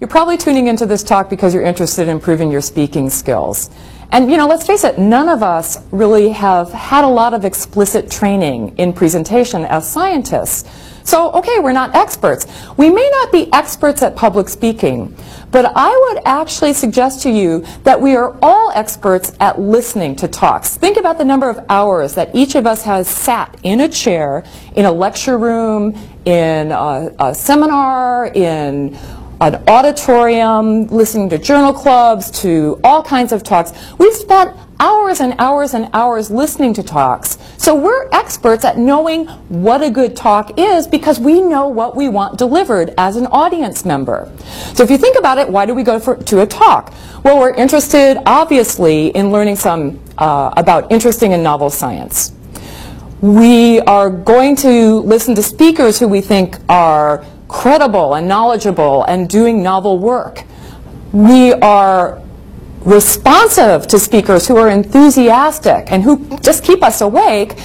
You're probably tuning into this talk because you're interested in improving your speaking skills. And you know, let's face it, none of us really have had a lot of explicit training in presentation as scientists. So, okay, we're not experts. We may not be experts at public speaking, but I would actually suggest to you that we are all experts at listening to talks. Think about the number of hours that each of us has sat in a chair, in a lecture room, in a, a seminar, in an auditorium, listening to journal clubs, to all kinds of talks. We've spent hours and hours and hours listening to talks. So we're experts at knowing what a good talk is because we know what we want delivered as an audience member. So if you think about it, why do we go for, to a talk? Well, we're interested, obviously, in learning some uh, about interesting and novel science. We are going to listen to speakers who we think are credible and knowledgeable and doing novel work. We are responsive to speakers who are enthusiastic and who just keep us awake.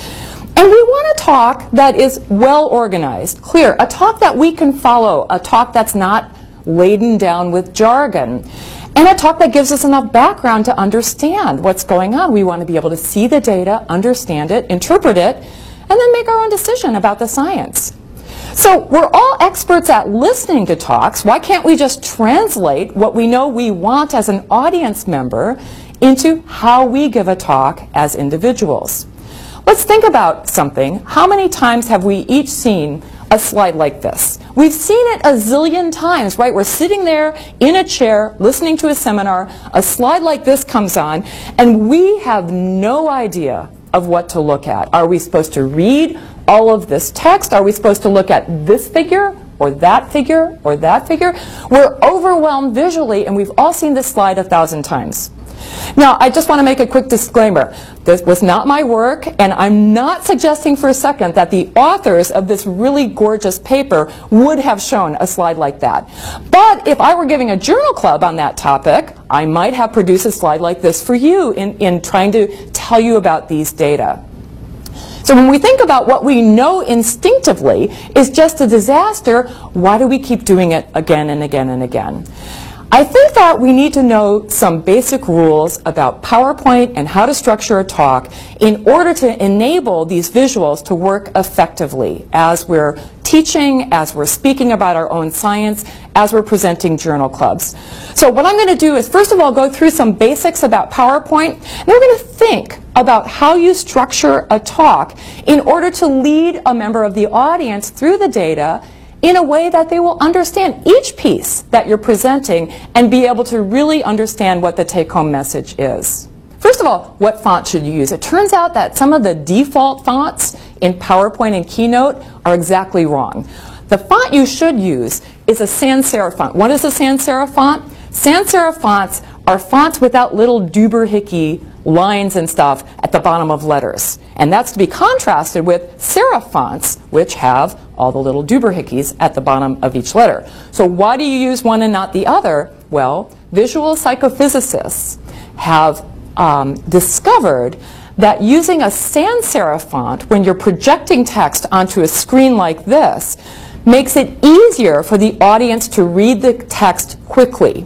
And we want a talk that is well organized, clear, a talk that we can follow, a talk that's not laden down with jargon, and a talk that gives us enough background to understand what's going on. We want to be able to see the data, understand it, interpret it, and then make our own decision about the science. So we're all experts at listening to talks. Why can't we just translate what we know we want as an audience member into how we give a talk as individuals? Let's think about something. How many times have we each seen a slide like this? We've seen it a zillion times, right? We're sitting there in a chair listening to a seminar, a slide like this comes on, and we have no idea of what to look at. Are we supposed to read all of this text? Are we supposed to look at this figure or that figure or that figure? We're overwhelmed visually, and we've all seen this slide a thousand times. Now, I just want to make a quick disclaimer. This was not my work, and I'm not suggesting for a second that the authors of this really gorgeous paper would have shown a slide like that. But if I were giving a journal club on that topic, I might have produced a slide like this for you in, in trying to tell you about these data. So when we think about what we know instinctively is just a disaster, why do we keep doing it again and again and again? I think that we need to know some basic rules about PowerPoint and how to structure a talk in order to enable these visuals to work effectively as we're teaching, as we're speaking about our own science, as we're presenting journal clubs. So what I'm going to do is first of all go through some basics about PowerPoint, and we're going to think about how you structure a talk in order to lead a member of the audience through the data in a way that they will understand each piece that you're presenting and be able to really understand what the take-home message is. First of all, what font should you use? It turns out that some of the default fonts in PowerPoint and Keynote are exactly wrong. The font you should use is a sans serif font. What is a sans serif font? Sans serif fonts are fonts without little dooberhickey lines and stuff at the bottom of letters. And that's to be contrasted with serif fonts, which have all the little dooberhickeys at the bottom of each letter. So why do you use one and not the other? Well, visual psychophysicists have um, discovered that using a sans serif font when you're projecting text onto a screen like this makes it easier for the audience to read the text quickly.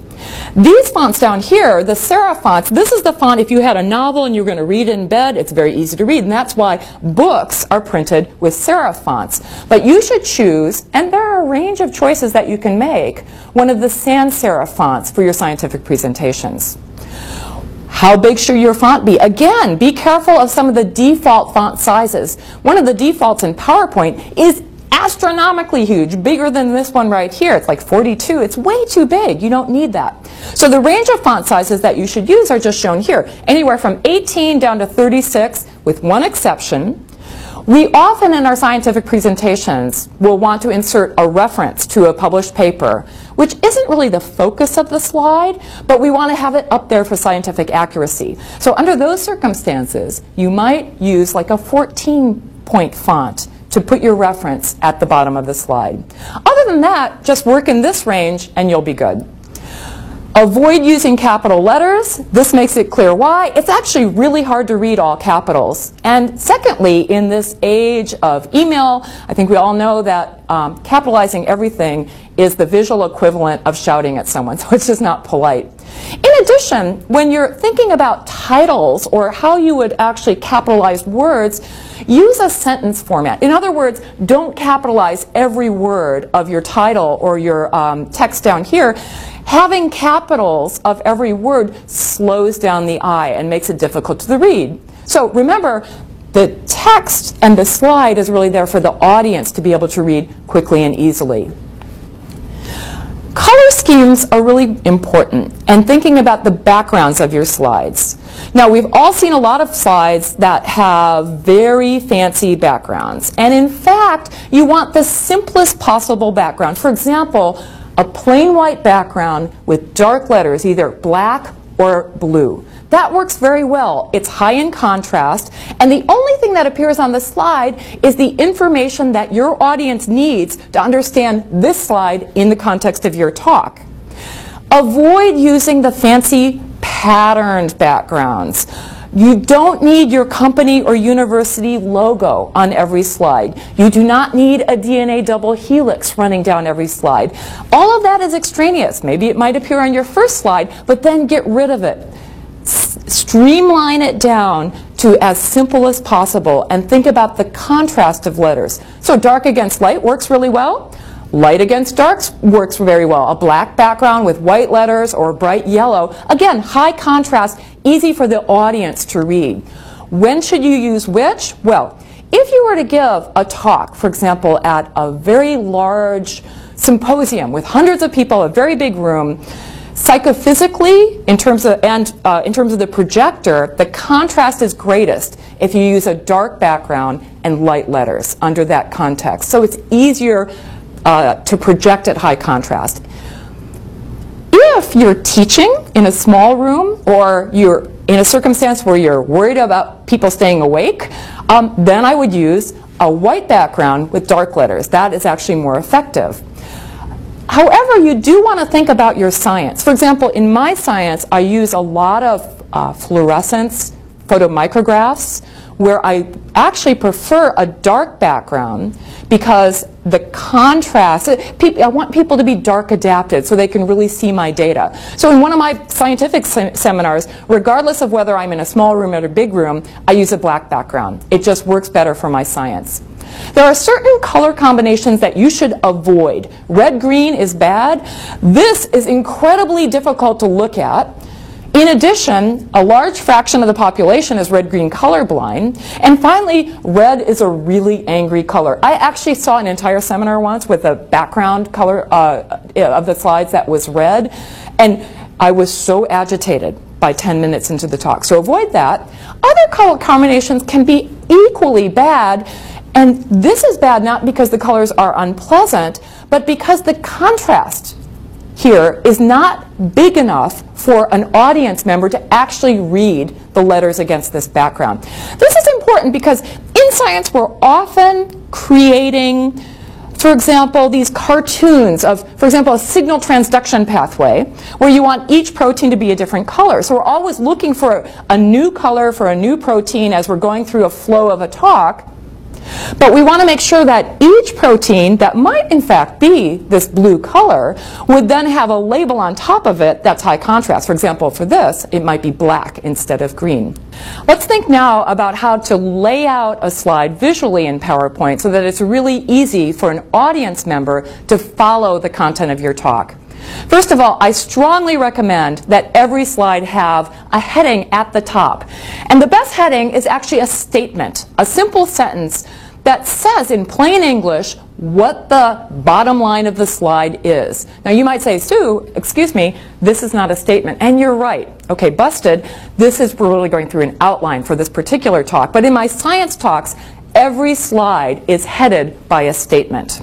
These fonts down here, the serif fonts, this is the font if you had a novel and you were going to read it in bed, it's very easy to read. And that's why books are printed with serif fonts. But you should choose, and there are a range of choices that you can make, one of the sans serif fonts for your scientific presentations. How big should your font be? Again, be careful of some of the default font sizes. One of the defaults in PowerPoint is astronomically huge, bigger than this one right here. It's like 42. It's way too big. You don't need that. So the range of font sizes that you should use are just shown here, anywhere from 18 down to 36, with one exception. We often in our scientific presentations will want to insert a reference to a published paper, which isn't really the focus of the slide, but we want to have it up there for scientific accuracy. So under those circumstances, you might use like a 14 point font to put your reference at the bottom of the slide. Other than that, just work in this range and you'll be good. Avoid using capital letters. This makes it clear why. It's actually really hard to read all capitals. And secondly, in this age of email, I think we all know that um, capitalizing everything is the visual equivalent of shouting at someone, so it's just not polite. In addition, when you're thinking about titles or how you would actually capitalize words, use a sentence format. In other words, don't capitalize every word of your title or your um, text down here. Having capitals of every word slows down the eye and makes it difficult to read. So remember, the text and the slide is really there for the audience to be able to read quickly and easily. Color schemes are really important and thinking about the backgrounds of your slides. Now we've all seen a lot of slides that have very fancy backgrounds and in fact you want the simplest possible background. For example, a plain white background with dark letters, either black or blue. That works very well. It's high in contrast, and the only thing that appears on the slide is the information that your audience needs to understand this slide in the context of your talk. Avoid using the fancy patterned backgrounds. You don't need your company or university logo on every slide. You do not need a DNA double helix running down every slide. All of that is extraneous. Maybe it might appear on your first slide, but then get rid of it streamline it down to as simple as possible and think about the contrast of letters. So dark against light works really well. Light against darks works very well. A black background with white letters or bright yellow. Again, high contrast, easy for the audience to read. When should you use which? Well, if you were to give a talk, for example, at a very large symposium with hundreds of people, a very big room, Psychophysically, in terms of, and uh, in terms of the projector, the contrast is greatest if you use a dark background and light letters under that context. So it's easier uh, to project at high contrast. If you're teaching in a small room or you're in a circumstance where you're worried about people staying awake, um, then I would use a white background with dark letters. That is actually more effective. However, you do want to think about your science. For example, in my science, I use a lot of uh, fluorescence photomicrographs where I actually prefer a dark background because the contrast, I want people to be dark adapted so they can really see my data. So in one of my scientific se seminars, regardless of whether I'm in a small room or a big room, I use a black background. It just works better for my science. There are certain color combinations that you should avoid. Red-green is bad. This is incredibly difficult to look at. In addition, a large fraction of the population is red-green colorblind. And finally, red is a really angry color. I actually saw an entire seminar once with a background color uh, of the slides that was red. And I was so agitated by 10 minutes into the talk. So avoid that. Other color combinations can be equally bad and this is bad not because the colors are unpleasant, but because the contrast here is not big enough for an audience member to actually read the letters against this background. This is important because in science we're often creating, for example, these cartoons of, for example, a signal transduction pathway where you want each protein to be a different color. So we're always looking for a new color for a new protein as we're going through a flow of a talk. But we want to make sure that each protein that might in fact be this blue color would then have a label on top of it that's high contrast. For example, for this, it might be black instead of green. Let's think now about how to lay out a slide visually in PowerPoint so that it's really easy for an audience member to follow the content of your talk. First of all, I strongly recommend that every slide have a heading at the top. And the best heading is actually a statement, a simple sentence that says in plain English what the bottom line of the slide is. Now you might say, Sue, excuse me, this is not a statement. And you're right. Okay, busted. This is really going through an outline for this particular talk. But in my science talks, every slide is headed by a statement.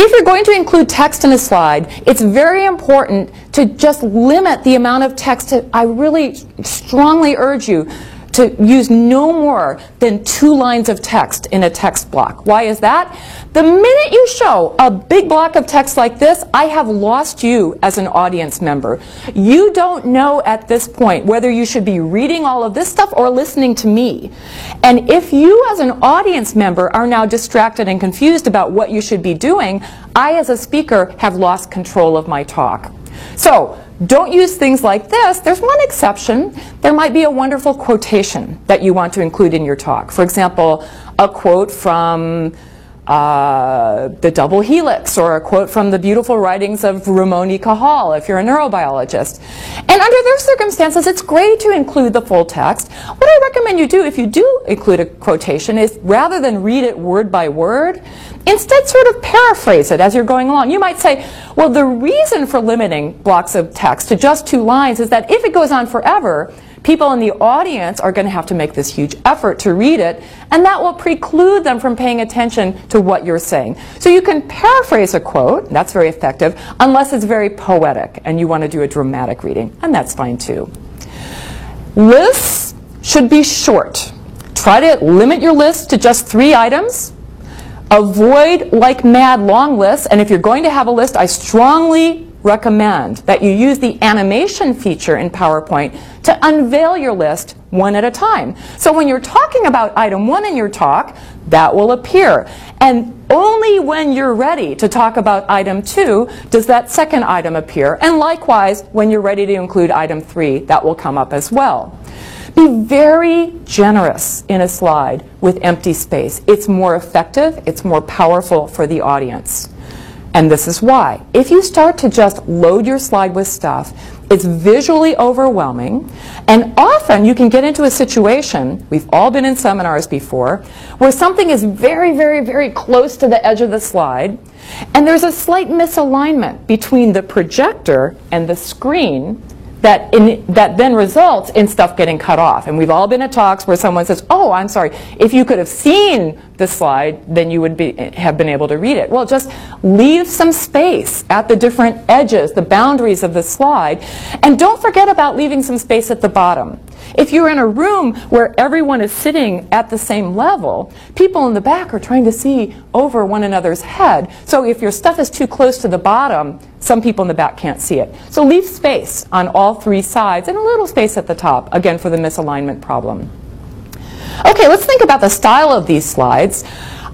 If you're going to include text in a slide, it's very important to just limit the amount of text. I really strongly urge you to use no more than two lines of text in a text block. Why is that? The minute you show a big block of text like this, I have lost you as an audience member. You don't know at this point whether you should be reading all of this stuff or listening to me. And if you as an audience member are now distracted and confused about what you should be doing, I as a speaker have lost control of my talk. So don't use things like this. There's one exception. There might be a wonderful quotation that you want to include in your talk. For example, a quote from uh, the double helix or a quote from the beautiful writings of Ramon y Cajal if you're a neurobiologist. And under those circumstances, it's great to include the full text. What I recommend you do if you do include a quotation is rather than read it word by word, instead sort of paraphrase it as you're going along. You might say, well, the reason for limiting blocks of text to just two lines is that if it goes on forever, people in the audience are going to have to make this huge effort to read it, and that will preclude them from paying attention to what you're saying. So you can paraphrase a quote, that's very effective, unless it's very poetic and you want to do a dramatic reading, and that's fine too. Lists should be short. Try to limit your list to just three items. Avoid like mad long lists, and if you're going to have a list, I strongly recommend that you use the animation feature in PowerPoint to unveil your list one at a time. So when you're talking about item one in your talk, that will appear. And only when you're ready to talk about item two does that second item appear. And likewise, when you're ready to include item three, that will come up as well. Be very generous in a slide with empty space. It's more effective, it's more powerful for the audience. And this is why. If you start to just load your slide with stuff, it's visually overwhelming, and often you can get into a situation, we've all been in seminars before, where something is very, very, very close to the edge of the slide, and there's a slight misalignment between the projector and the screen that, in, that then results in stuff getting cut off. And we've all been at talks where someone says, oh, I'm sorry, if you could have seen the slide, then you would be, have been able to read it. Well, just leave some space at the different edges, the boundaries of the slide, and don't forget about leaving some space at the bottom. If you're in a room where everyone is sitting at the same level, people in the back are trying to see over one another's head. So if your stuff is too close to the bottom, some people in the back can't see it. So leave space on all three sides and a little space at the top, again for the misalignment problem. Okay, let's think about the style of these slides.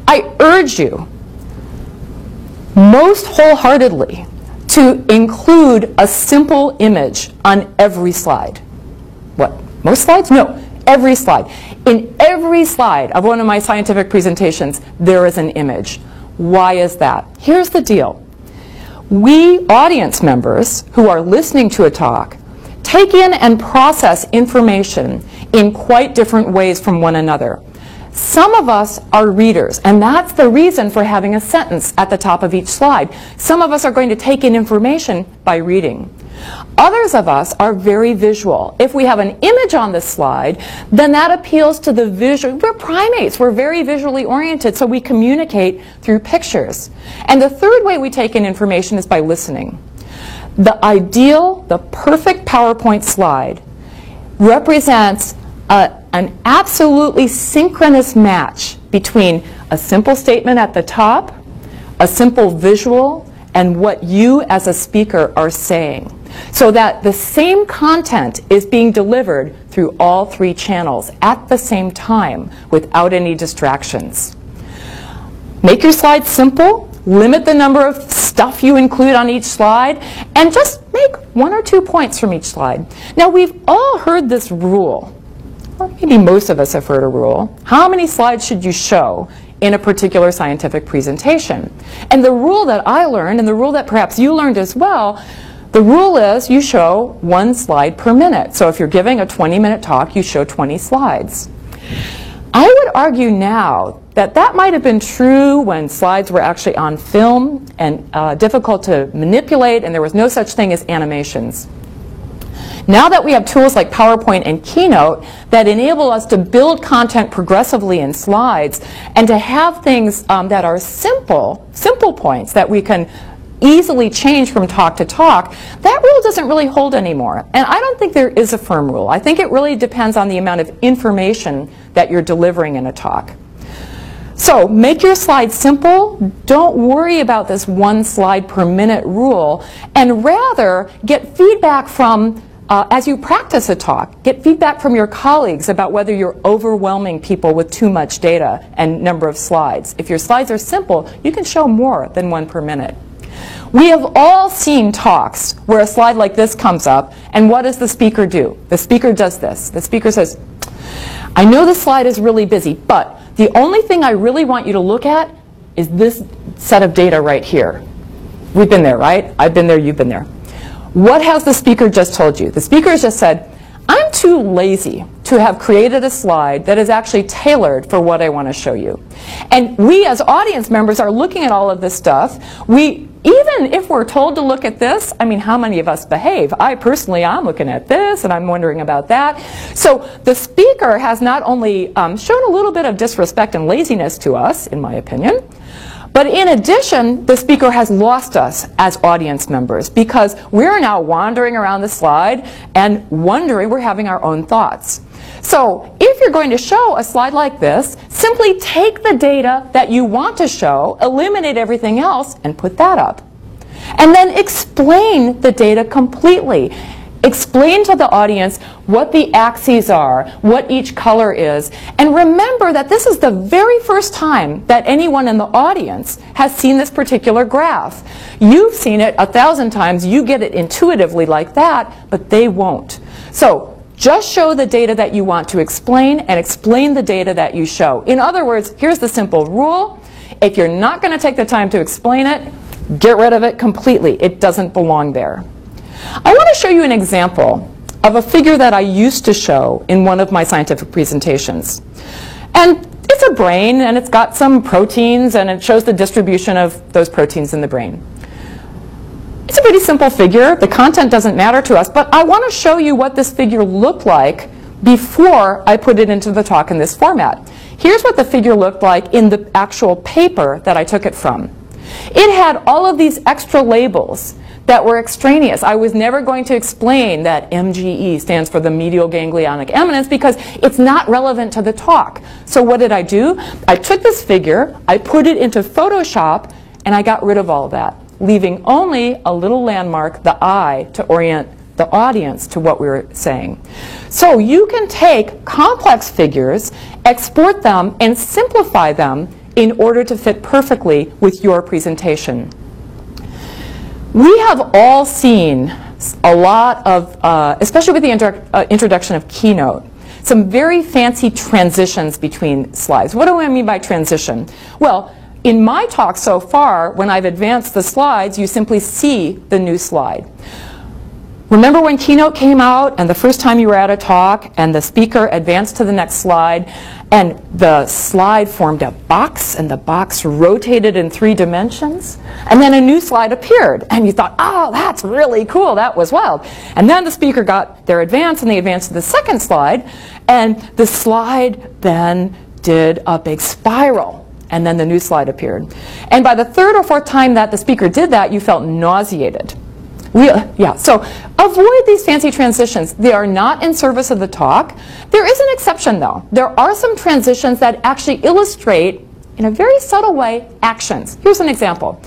I urge you most wholeheartedly to include a simple image on every slide. What, most slides? No, every slide. In every slide of one of my scientific presentations, there is an image. Why is that? Here's the deal. We audience members who are listening to a talk take in and process information in quite different ways from one another. Some of us are readers, and that's the reason for having a sentence at the top of each slide. Some of us are going to take in information by reading. Others of us are very visual. If we have an image on the slide, then that appeals to the visual. We're primates. We're very visually oriented, so we communicate through pictures. And the third way we take in information is by listening. The ideal, the perfect PowerPoint slide represents a, an absolutely synchronous match between a simple statement at the top, a simple visual, and what you as a speaker are saying so that the same content is being delivered through all three channels at the same time without any distractions. Make your slides simple, limit the number of stuff you include on each slide, and just make one or two points from each slide. Now we've all heard this rule, or maybe most of us have heard a rule. How many slides should you show in a particular scientific presentation? And the rule that I learned, and the rule that perhaps you learned as well, the rule is you show one slide per minute. So if you're giving a 20-minute talk, you show 20 slides. I would argue now that that might have been true when slides were actually on film and uh, difficult to manipulate and there was no such thing as animations. Now that we have tools like PowerPoint and Keynote that enable us to build content progressively in slides and to have things um, that are simple, simple points that we can easily change from talk to talk, that rule doesn't really hold anymore. And I don't think there is a firm rule. I think it really depends on the amount of information that you're delivering in a talk. So make your slides simple. Don't worry about this one slide per minute rule, and rather get feedback from uh, as you practice a talk, get feedback from your colleagues about whether you're overwhelming people with too much data and number of slides. If your slides are simple, you can show more than one per minute. We have all seen talks where a slide like this comes up, and what does the speaker do? The speaker does this. The speaker says, I know this slide is really busy, but the only thing I really want you to look at is this set of data right here. We've been there, right? I've been there, you've been there. What has the speaker just told you? The speaker has just said, I'm too lazy to have created a slide that is actually tailored for what I want to show you. And we as audience members are looking at all of this stuff. We, even if we're told to look at this, I mean, how many of us behave? I personally, I'm looking at this and I'm wondering about that. So the speaker has not only um, shown a little bit of disrespect and laziness to us, in my opinion, but in addition, the speaker has lost us as audience members because we're now wandering around the slide and wondering, we're having our own thoughts. So if you're going to show a slide like this, simply take the data that you want to show, eliminate everything else, and put that up. And then explain the data completely. Explain to the audience what the axes are, what each color is, and remember that this is the very first time that anyone in the audience has seen this particular graph. You've seen it a thousand times, you get it intuitively like that, but they won't. So just show the data that you want to explain and explain the data that you show. In other words, here's the simple rule. If you're not going to take the time to explain it, get rid of it completely. It doesn't belong there. I want to show you an example of a figure that I used to show in one of my scientific presentations. And it's a brain, and it's got some proteins, and it shows the distribution of those proteins in the brain. It's a pretty simple figure. The content doesn't matter to us, but I want to show you what this figure looked like before I put it into the talk in this format. Here's what the figure looked like in the actual paper that I took it from. It had all of these extra labels that were extraneous. I was never going to explain that MGE stands for the medial ganglionic eminence because it's not relevant to the talk. So what did I do? I took this figure, I put it into Photoshop, and I got rid of all that, leaving only a little landmark, the eye, to orient the audience to what we were saying. So you can take complex figures, export them, and simplify them in order to fit perfectly with your presentation. We have all seen a lot of, uh, especially with the uh, introduction of Keynote, some very fancy transitions between slides. What do I mean by transition? Well, in my talk so far, when I've advanced the slides, you simply see the new slide. Remember when Keynote came out and the first time you were at a talk and the speaker advanced to the next slide and the slide formed a box and the box rotated in three dimensions and then a new slide appeared and you thought, oh, that's really cool, that was wild. And then the speaker got their advance and they advanced to the second slide and the slide then did a big spiral and then the new slide appeared. And by the third or fourth time that the speaker did that, you felt nauseated. We, yeah, so avoid these fancy transitions. They are not in service of the talk. There is an exception though. There are some transitions that actually illustrate in a very subtle way, actions. Here's an example.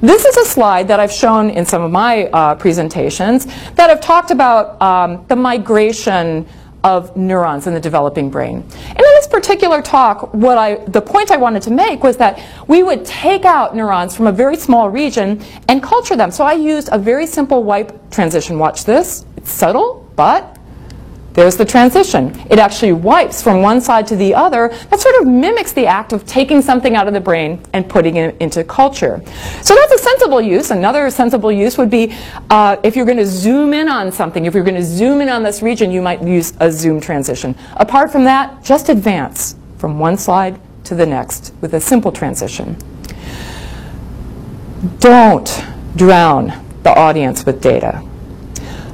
This is a slide that I've shown in some of my uh, presentations that have talked about um, the migration of neurons in the developing brain. And particular talk, what I, the point I wanted to make was that we would take out neurons from a very small region and culture them. So I used a very simple wipe transition. Watch this. It's subtle, but there's the transition. It actually wipes from one side to the other. That sort of mimics the act of taking something out of the brain and putting it into culture. So that's a sensible use. Another sensible use would be uh, if you're going to zoom in on something, if you're going to zoom in on this region, you might use a zoom transition. Apart from that, just advance from one slide to the next with a simple transition. Don't drown the audience with data.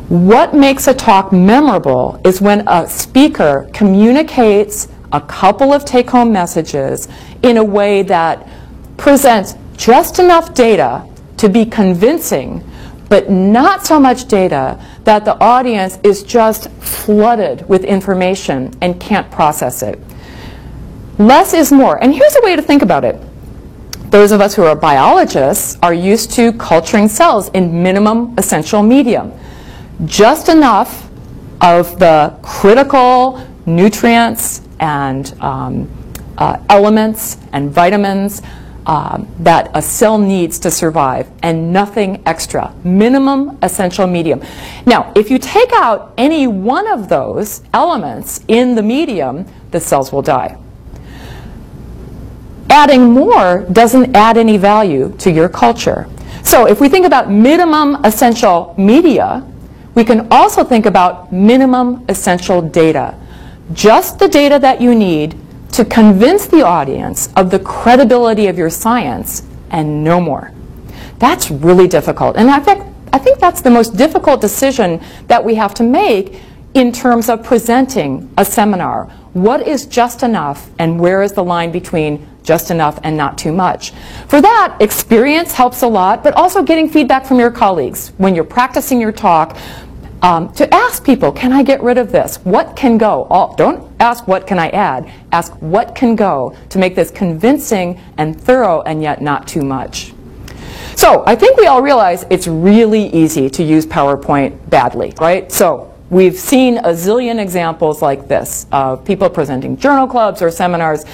What makes a talk memorable is when a speaker communicates a couple of take-home messages in a way that presents just enough data to be convincing, but not so much data that the audience is just flooded with information and can't process it. Less is more. And here's a way to think about it. Those of us who are biologists are used to culturing cells in minimum essential medium. Just enough of the critical nutrients and um, uh, elements and vitamins um, that a cell needs to survive and nothing extra. Minimum essential medium. Now, if you take out any one of those elements in the medium, the cells will die. Adding more doesn't add any value to your culture. So if we think about minimum essential media, we can also think about minimum essential data. Just the data that you need to convince the audience of the credibility of your science and no more. That's really difficult. And in fact, I think that's the most difficult decision that we have to make in terms of presenting a seminar. What is just enough and where is the line between just enough and not too much? For that, experience helps a lot, but also getting feedback from your colleagues. When you're practicing your talk, um, to ask people, can I get rid of this? What can go? All, don't ask what can I add. Ask what can go to make this convincing and thorough and yet not too much. So I think we all realize it's really easy to use PowerPoint badly, right? So we've seen a zillion examples like this of people presenting journal clubs or seminars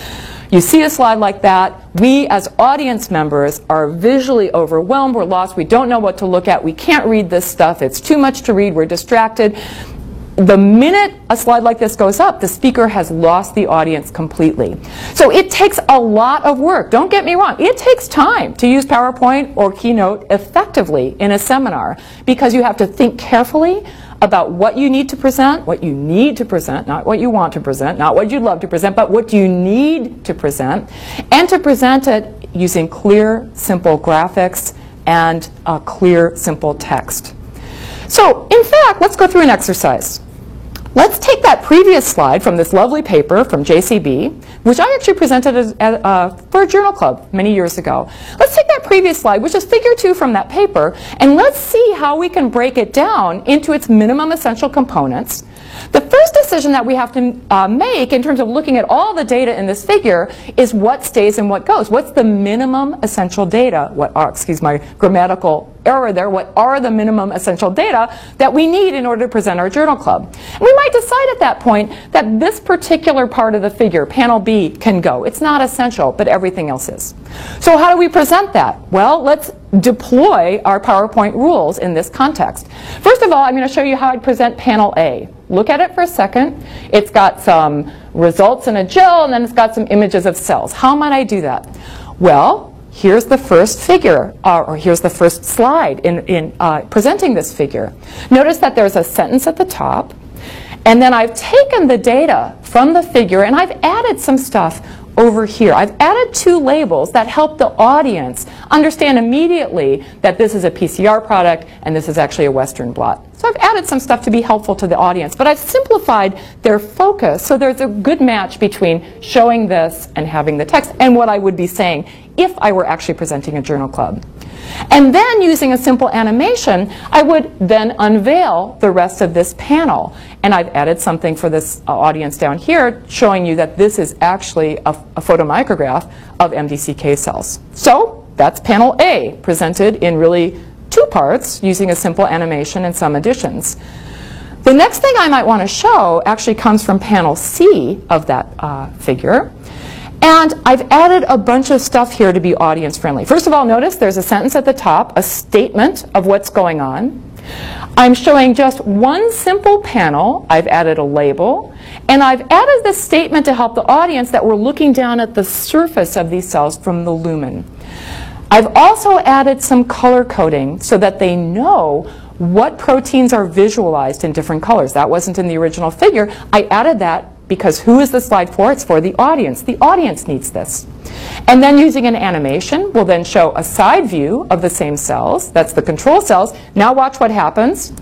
you see a slide like that, we as audience members are visually overwhelmed, we're lost, we don't know what to look at, we can't read this stuff, it's too much to read, we're distracted. The minute a slide like this goes up, the speaker has lost the audience completely. So it takes a lot of work. Don't get me wrong. It takes time to use PowerPoint or Keynote effectively in a seminar because you have to think carefully about what you need to present, what you need to present, not what you want to present, not what you'd love to present, but what you need to present, and to present it using clear, simple graphics and a clear, simple text. So, in fact, let's go through an exercise. Let's take that previous slide from this lovely paper from JCB, which I actually presented as, uh, for a journal club many years ago. Let's take that previous slide, which is figure two from that paper, and let's see how we can break it down into its minimum essential components the first decision that we have to uh, make in terms of looking at all the data in this figure is what stays and what goes. What's the minimum essential data? What are, excuse my grammatical error there, what are the minimum essential data that we need in order to present our journal club? And we might decide at that point that this particular part of the figure, panel B, can go. It's not essential, but everything else is. So how do we present that? Well, let's deploy our PowerPoint rules in this context. First of all, I'm going to show you how I'd present panel A. Look at it for a second. It's got some results in a gel, and then it's got some images of cells. How might I do that? Well, here's the first figure, uh, or here's the first slide in, in uh, presenting this figure. Notice that there's a sentence at the top, and then I've taken the data from the figure and I've added some stuff over here. I've added two labels that help the audience understand immediately that this is a PCR product and this is actually a Western blot. So I've added some stuff to be helpful to the audience, but I've simplified their focus so there's a good match between showing this and having the text and what I would be saying if I were actually presenting a journal club. And then using a simple animation, I would then unveil the rest of this panel. And I've added something for this uh, audience down here showing you that this is actually a, a photomicrograph of MDCK cells. So that's panel A, presented in really two parts using a simple animation and some additions. The next thing I might want to show actually comes from panel C of that uh, figure. And I've added a bunch of stuff here to be audience friendly. First of all, notice there's a sentence at the top, a statement of what's going on. I'm showing just one simple panel. I've added a label. And I've added this statement to help the audience that we're looking down at the surface of these cells from the lumen. I've also added some color coding so that they know what proteins are visualized in different colors. That wasn't in the original figure. I added that because who is the slide for? It's for the audience. The audience needs this. And then using an animation, we'll then show a side view of the same cells. That's the control cells. Now watch what happens.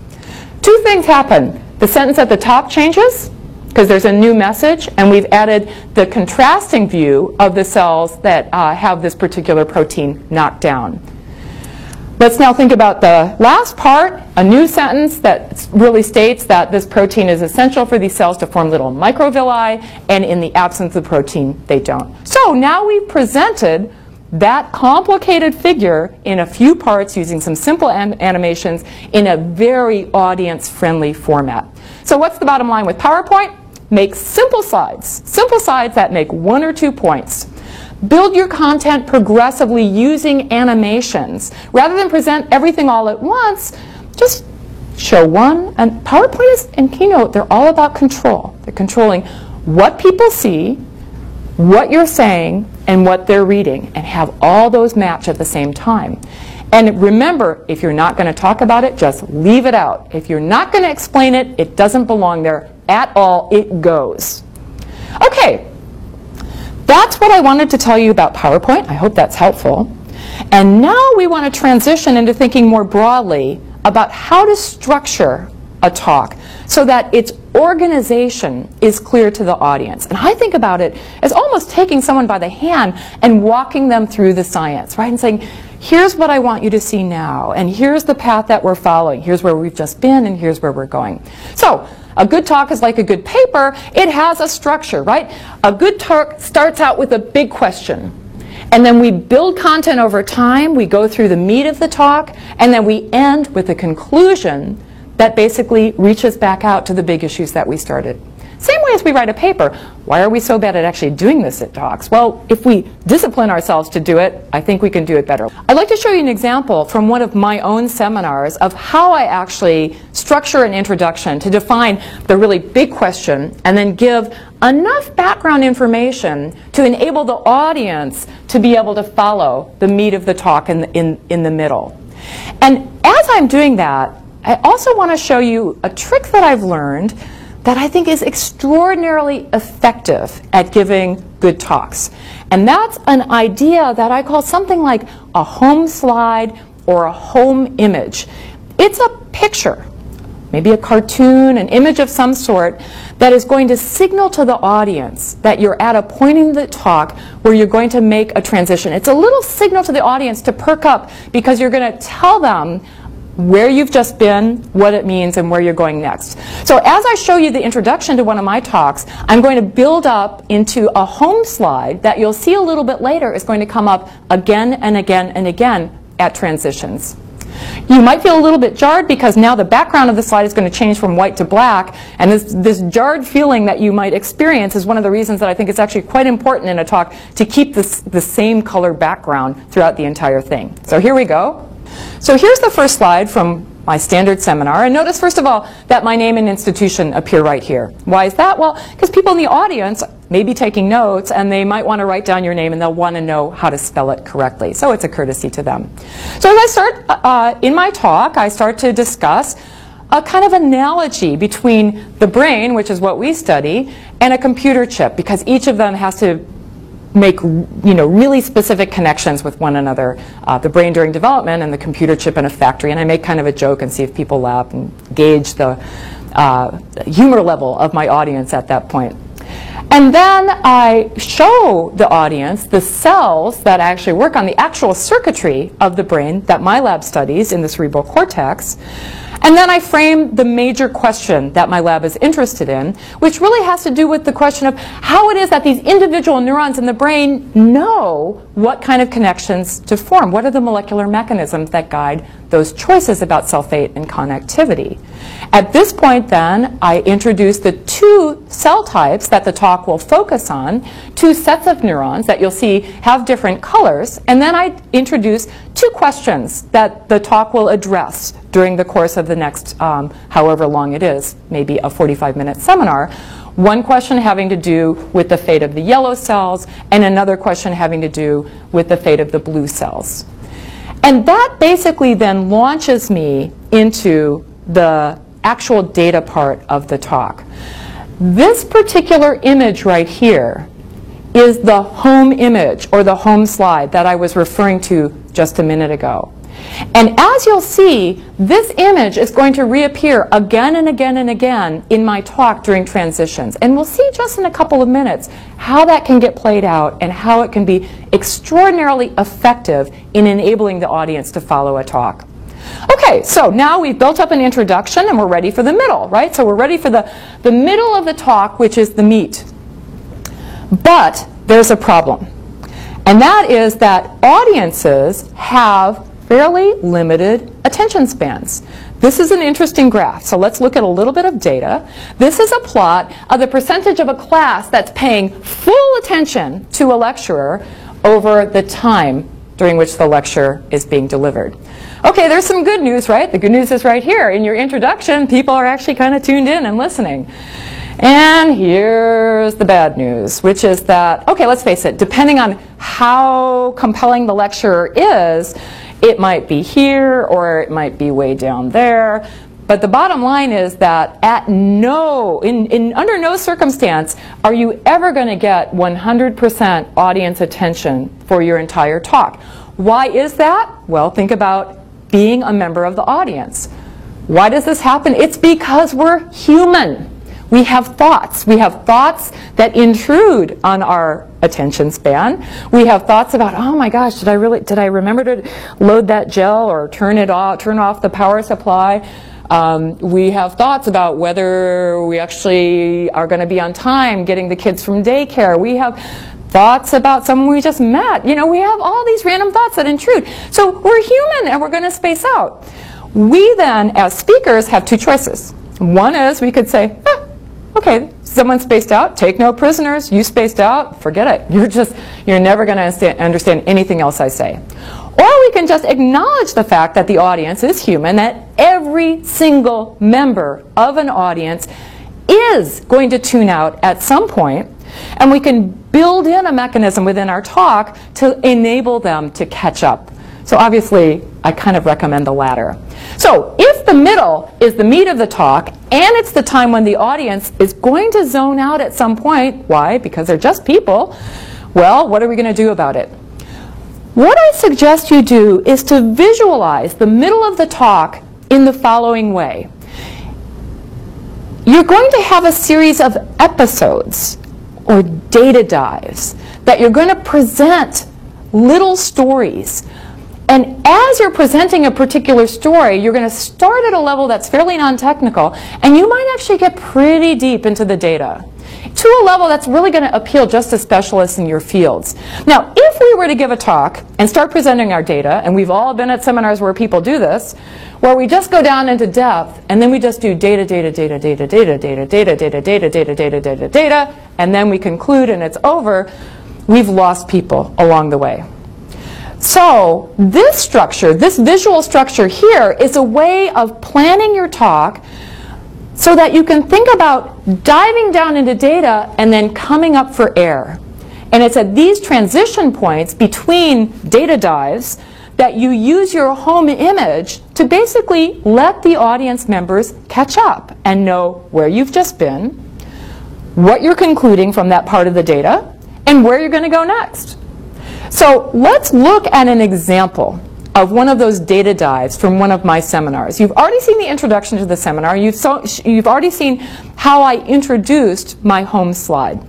Two things happen. The sentence at the top changes because there's a new message, and we've added the contrasting view of the cells that uh, have this particular protein knocked down. Let's now think about the last part, a new sentence that really states that this protein is essential for these cells to form little microvilli, and in the absence of protein, they don't. So now we've presented that complicated figure in a few parts using some simple animations in a very audience-friendly format. So what's the bottom line with PowerPoint? Make simple slides, simple slides that make one or two points. Build your content progressively using animations. Rather than present everything all at once, just show one. And PowerPoint and Keynote, they're all about control. They're controlling what people see, what you're saying, and what they're reading, and have all those match at the same time. And remember, if you're not going to talk about it, just leave it out. If you're not going to explain it, it doesn't belong there at all. It goes. Okay, that's what I wanted to tell you about PowerPoint. I hope that's helpful. And now we want to transition into thinking more broadly about how to structure a talk so that its organization is clear to the audience. And I think about it as almost taking someone by the hand and walking them through the science, right? And saying, here's what I want you to see now, and here's the path that we're following. Here's where we've just been, and here's where we're going. So a good talk is like a good paper. It has a structure, right? A good talk starts out with a big question. And then we build content over time. We go through the meat of the talk. And then we end with a conclusion that basically reaches back out to the big issues that we started. Same way as we write a paper. Why are we so bad at actually doing this at talks? Well, if we discipline ourselves to do it, I think we can do it better. I'd like to show you an example from one of my own seminars of how I actually structure an introduction to define the really big question and then give enough background information to enable the audience to be able to follow the meat of the talk in the, in, in the middle. And as I'm doing that, I also want to show you a trick that I've learned that I think is extraordinarily effective at giving good talks. And that's an idea that I call something like a home slide or a home image. It's a picture, maybe a cartoon, an image of some sort, that is going to signal to the audience that you're at a point in the talk where you're going to make a transition. It's a little signal to the audience to perk up because you're going to tell them where you've just been, what it means, and where you're going next. So as I show you the introduction to one of my talks, I'm going to build up into a home slide that you'll see a little bit later is going to come up again and again and again at transitions. You might feel a little bit jarred because now the background of the slide is going to change from white to black, and this, this jarred feeling that you might experience is one of the reasons that I think it's actually quite important in a talk to keep this, the same color background throughout the entire thing. So here we go. So here's the first slide from my standard seminar. And notice, first of all, that my name and institution appear right here. Why is that? Well, because people in the audience may be taking notes, and they might want to write down your name, and they'll want to know how to spell it correctly. So it's a courtesy to them. So as I start uh, in my talk, I start to discuss a kind of analogy between the brain, which is what we study, and a computer chip, because each of them has to make you know really specific connections with one another uh, the brain during development and the computer chip in a factory. And I make kind of a joke and see if people laugh and gauge the uh, humor level of my audience at that point. And then I show the audience the cells that actually work on the actual circuitry of the brain that my lab studies in the cerebral cortex and then I frame the major question that my lab is interested in, which really has to do with the question of how it is that these individual neurons in the brain know what kind of connections to form. What are the molecular mechanisms that guide those choices about cell fate and connectivity? At this point then, I introduce the two cell types that the talk will focus on, two sets of neurons that you'll see have different colors, and then I introduce two questions that the talk will address during the course of the next um, however long it is, maybe a 45 minute seminar. One question having to do with the fate of the yellow cells, and another question having to do with the fate of the blue cells. And that basically then launches me into the actual data part of the talk. This particular image right here is the home image or the home slide that I was referring to just a minute ago. And as you'll see, this image is going to reappear again and again and again in my talk during transitions. And we'll see just in a couple of minutes how that can get played out and how it can be extraordinarily effective in enabling the audience to follow a talk. Okay, so now we've built up an introduction and we're ready for the middle, right? So we're ready for the, the middle of the talk, which is the meat. But there's a problem. And that is that audiences have fairly limited attention spans. This is an interesting graph, so let's look at a little bit of data. This is a plot of the percentage of a class that's paying full attention to a lecturer over the time during which the lecture is being delivered. Okay, there's some good news, right? The good news is right here. In your introduction, people are actually kind of tuned in and listening. And here's the bad news, which is that, okay, let's face it, depending on how compelling the lecturer is, it might be here or it might be way down there. But the bottom line is that at no, in, in under no circumstance are you ever going to get 100% audience attention for your entire talk. Why is that? Well, think about being a member of the audience. Why does this happen? It's because we're human. We have thoughts. We have thoughts that intrude on our attention span. We have thoughts about, oh my gosh, did I really, did I remember to load that gel or turn it off, turn off the power supply? Um, we have thoughts about whether we actually are going to be on time getting the kids from daycare. We have thoughts about someone we just met. You know, we have all these random thoughts that intrude. So we're human and we're going to space out. We then, as speakers, have two choices. One is we could say, ah, okay, someone spaced out, take no prisoners, you spaced out, forget it. You're just, you're never going to understand anything else I say. Or we can just acknowledge the fact that the audience is human, that every single member of an audience is going to tune out at some point, and we can build in a mechanism within our talk to enable them to catch up. So obviously, I kind of recommend the latter. So if the middle is the meat of the talk, and it's the time when the audience is going to zone out at some point, why? Because they're just people, well, what are we going to do about it? What I suggest you do is to visualize the middle of the talk in the following way. You're going to have a series of episodes or data dives that you're going to present little stories and as you're presenting a particular story, you're going to start at a level that's fairly non-technical, and you might actually get pretty deep into the data to a level that's really going to appeal just to specialists in your fields. Now, if we were to give a talk and start presenting our data, and we've all been at seminars where people do this, where we just go down into depth, and then we just do data, data, data, data, data, data, data, data, data, data, data, data, data, and then we conclude and it's over, we've lost people along the way. So this structure, this visual structure here is a way of planning your talk so that you can think about diving down into data and then coming up for air. And it's at these transition points between data dives that you use your home image to basically let the audience members catch up and know where you've just been, what you're concluding from that part of the data, and where you're going to go next. So let's look at an example of one of those data dives from one of my seminars. You've already seen the introduction to the seminar. You've, so, you've already seen how I introduced my home slide.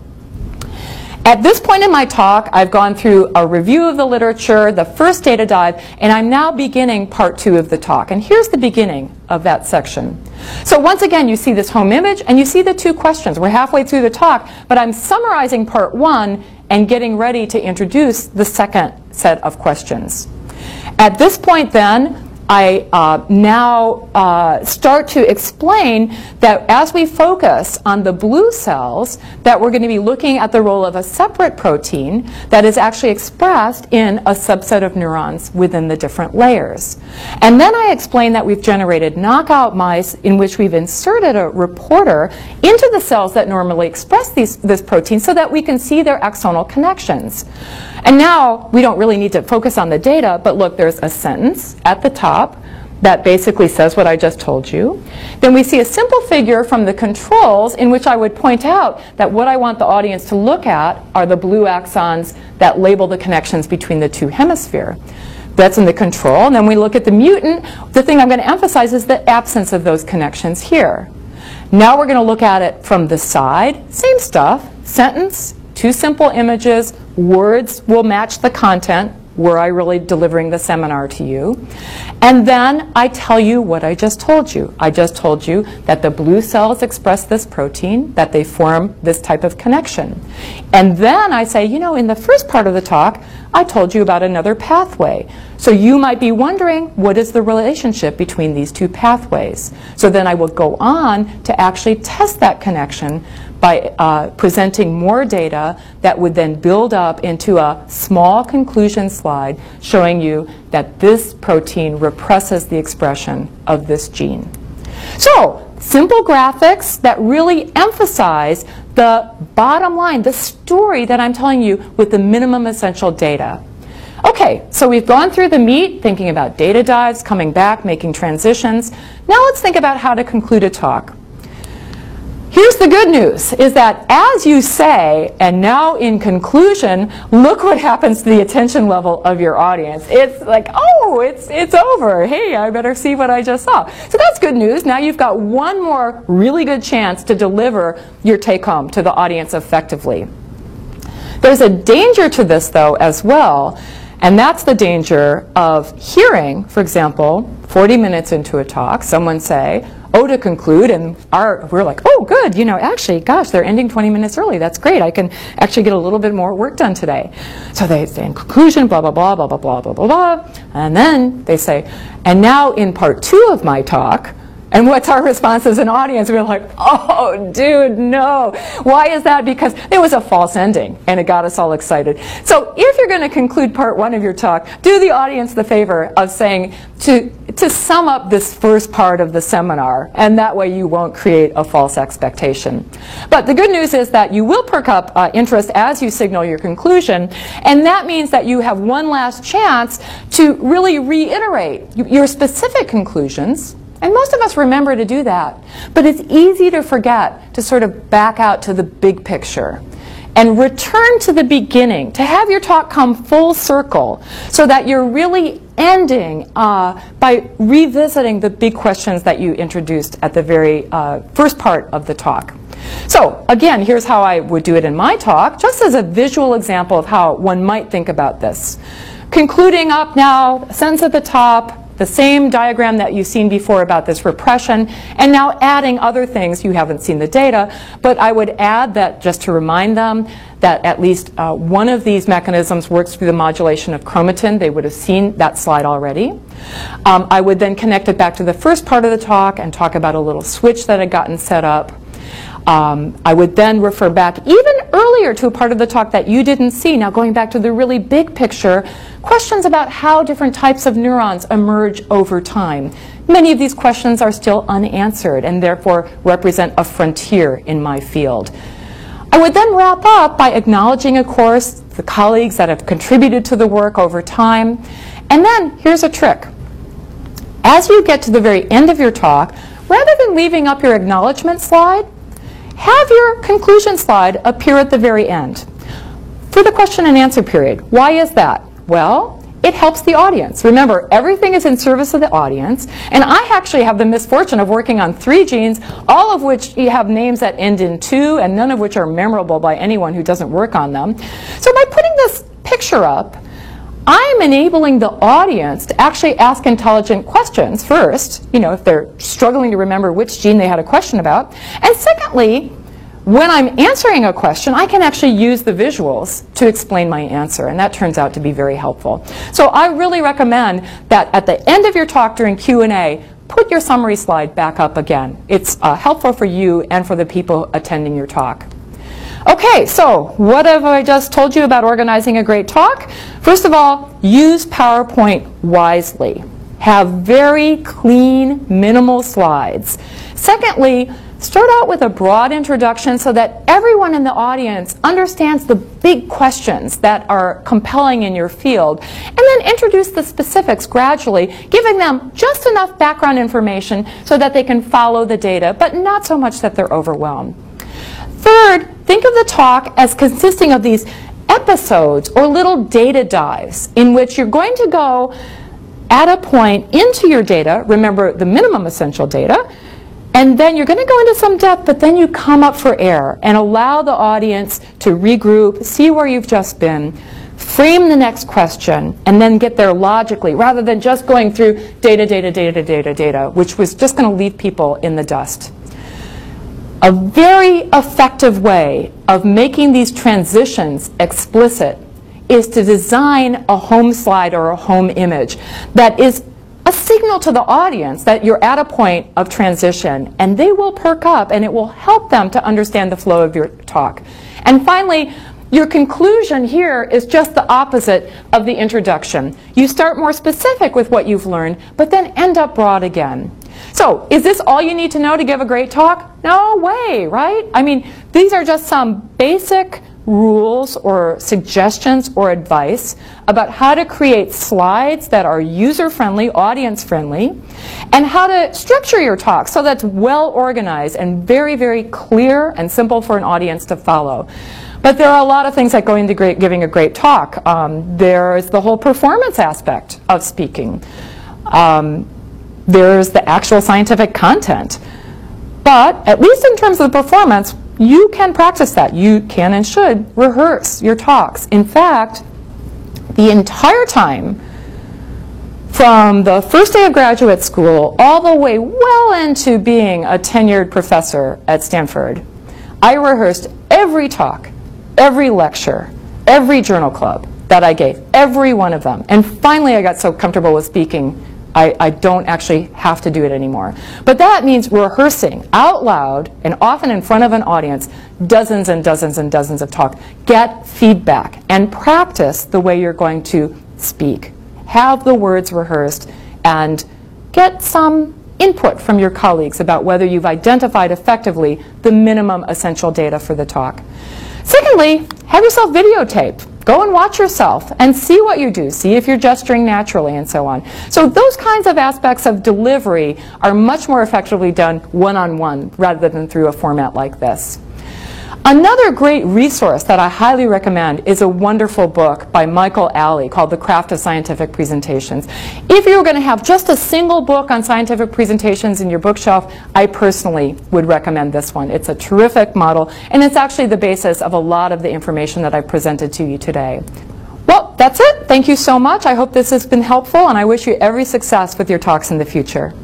At this point in my talk, I've gone through a review of the literature, the first data dive, and I'm now beginning part two of the talk. And here's the beginning of that section. So once again, you see this home image, and you see the two questions. We're halfway through the talk, but I'm summarizing part one and getting ready to introduce the second set of questions. At this point then, I uh, now uh, start to explain that as we focus on the blue cells, that we're going to be looking at the role of a separate protein that is actually expressed in a subset of neurons within the different layers. And then I explain that we've generated knockout mice in which we've inserted a reporter into the cells that normally express these, this protein so that we can see their axonal connections. And now we don't really need to focus on the data, but look, there's a sentence at the top that basically says what I just told you. Then we see a simple figure from the controls in which I would point out that what I want the audience to look at are the blue axons that label the connections between the two hemisphere. That's in the control. And then we look at the mutant. The thing I'm going to emphasize is the absence of those connections here. Now we're going to look at it from the side. Same stuff. Sentence, two simple images, words will match the content. Were I really delivering the seminar to you? And then I tell you what I just told you. I just told you that the blue cells express this protein, that they form this type of connection. And then I say, you know, in the first part of the talk, I told you about another pathway. So you might be wondering, what is the relationship between these two pathways? So then I will go on to actually test that connection by uh, presenting more data that would then build up into a small conclusion slide showing you that this protein represses the expression of this gene. So, simple graphics that really emphasize the bottom line, the story that I'm telling you with the minimum essential data. Okay, so we've gone through the meat, thinking about data dives, coming back, making transitions. Now let's think about how to conclude a talk. Here's the good news, is that as you say, and now in conclusion, look what happens to the attention level of your audience. It's like, oh, it's, it's over. Hey, I better see what I just saw. So that's good news. Now you've got one more really good chance to deliver your take home to the audience effectively. There's a danger to this, though, as well, and that's the danger of hearing, for example, 40 minutes into a talk, someone say, oh, to conclude, and our, we're like, oh, good, you know, actually, gosh, they're ending 20 minutes early. That's great. I can actually get a little bit more work done today. So they say in conclusion, blah, blah, blah, blah, blah, blah, blah, blah, blah. And then they say, and now in part two of my talk, and what's our response as an audience? We're like, oh, dude, no. Why is that? Because it was a false ending, and it got us all excited. So if you're going to conclude part one of your talk, do the audience the favor of saying to, to sum up this first part of the seminar, and that way you won't create a false expectation. But the good news is that you will perk up uh, interest as you signal your conclusion, and that means that you have one last chance to really reiterate your specific conclusions and most of us remember to do that. But it's easy to forget to sort of back out to the big picture and return to the beginning, to have your talk come full circle so that you're really ending uh, by revisiting the big questions that you introduced at the very uh, first part of the talk. So again, here's how I would do it in my talk, just as a visual example of how one might think about this. Concluding up now, sentence at the top, the same diagram that you've seen before about this repression, and now adding other things. You haven't seen the data, but I would add that just to remind them that at least uh, one of these mechanisms works through the modulation of chromatin. They would have seen that slide already. Um, I would then connect it back to the first part of the talk and talk about a little switch that had gotten set up. Um, I would then refer back even earlier to a part of the talk that you didn't see. Now going back to the really big picture, questions about how different types of neurons emerge over time. Many of these questions are still unanswered and therefore represent a frontier in my field. I would then wrap up by acknowledging, of course, the colleagues that have contributed to the work over time. And then here's a trick. As you get to the very end of your talk, rather than leaving up your acknowledgement slide, have your conclusion slide appear at the very end for the question and answer period. Why is that? Well, it helps the audience. Remember, everything is in service of the audience, and I actually have the misfortune of working on three genes, all of which have names that end in two, and none of which are memorable by anyone who doesn't work on them. So by putting this picture up, I'm enabling the audience to actually ask intelligent questions first, you know, if they're struggling to remember which gene they had a question about. And secondly, when I'm answering a question, I can actually use the visuals to explain my answer, and that turns out to be very helpful. So I really recommend that at the end of your talk during Q&A, put your summary slide back up again. It's uh, helpful for you and for the people attending your talk. Okay, so what have I just told you about organizing a great talk? First of all, use PowerPoint wisely. Have very clean, minimal slides. Secondly, start out with a broad introduction so that everyone in the audience understands the big questions that are compelling in your field, and then introduce the specifics gradually, giving them just enough background information so that they can follow the data, but not so much that they're overwhelmed. Third, think of the talk as consisting of these episodes or little data dives in which you're going to go at a point into your data, remember the minimum essential data, and then you're going to go into some depth, but then you come up for air and allow the audience to regroup, see where you've just been, frame the next question, and then get there logically, rather than just going through data, data, data, data, data, which was just going to leave people in the dust. A very effective way of making these transitions explicit is to design a home slide or a home image that is a signal to the audience that you're at a point of transition and they will perk up and it will help them to understand the flow of your talk. And finally, your conclusion here is just the opposite of the introduction. You start more specific with what you've learned, but then end up broad again. So, is this all you need to know to give a great talk? No way, right? I mean, these are just some basic rules or suggestions or advice about how to create slides that are user-friendly, audience-friendly, and how to structure your talk so that's well organized and very, very clear and simple for an audience to follow. But there are a lot of things that go into great, giving a great talk. Um, there's the whole performance aspect of speaking. Um, there's the actual scientific content. But at least in terms of the performance, you can practice that. You can and should rehearse your talks. In fact, the entire time from the first day of graduate school all the way well into being a tenured professor at Stanford, I rehearsed every talk, every lecture, every journal club that I gave, every one of them. And finally I got so comfortable with speaking I, I, don't actually have to do it anymore. But that means rehearsing out loud and often in front of an audience dozens and dozens and dozens of talk. Get feedback and practice the way you're going to speak. Have the words rehearsed and get some input from your colleagues about whether you've identified effectively the minimum essential data for the talk. Secondly, have yourself videotape. Go and watch yourself and see what you do. See if you're gesturing naturally and so on. So those kinds of aspects of delivery are much more effectively done one-on-one -on -one rather than through a format like this. Another great resource that I highly recommend is a wonderful book by Michael Alley called The Craft of Scientific Presentations. If you were going to have just a single book on scientific presentations in your bookshelf, I personally would recommend this one. It's a terrific model, and it's actually the basis of a lot of the information that I've presented to you today. Well, that's it. Thank you so much. I hope this has been helpful, and I wish you every success with your talks in the future.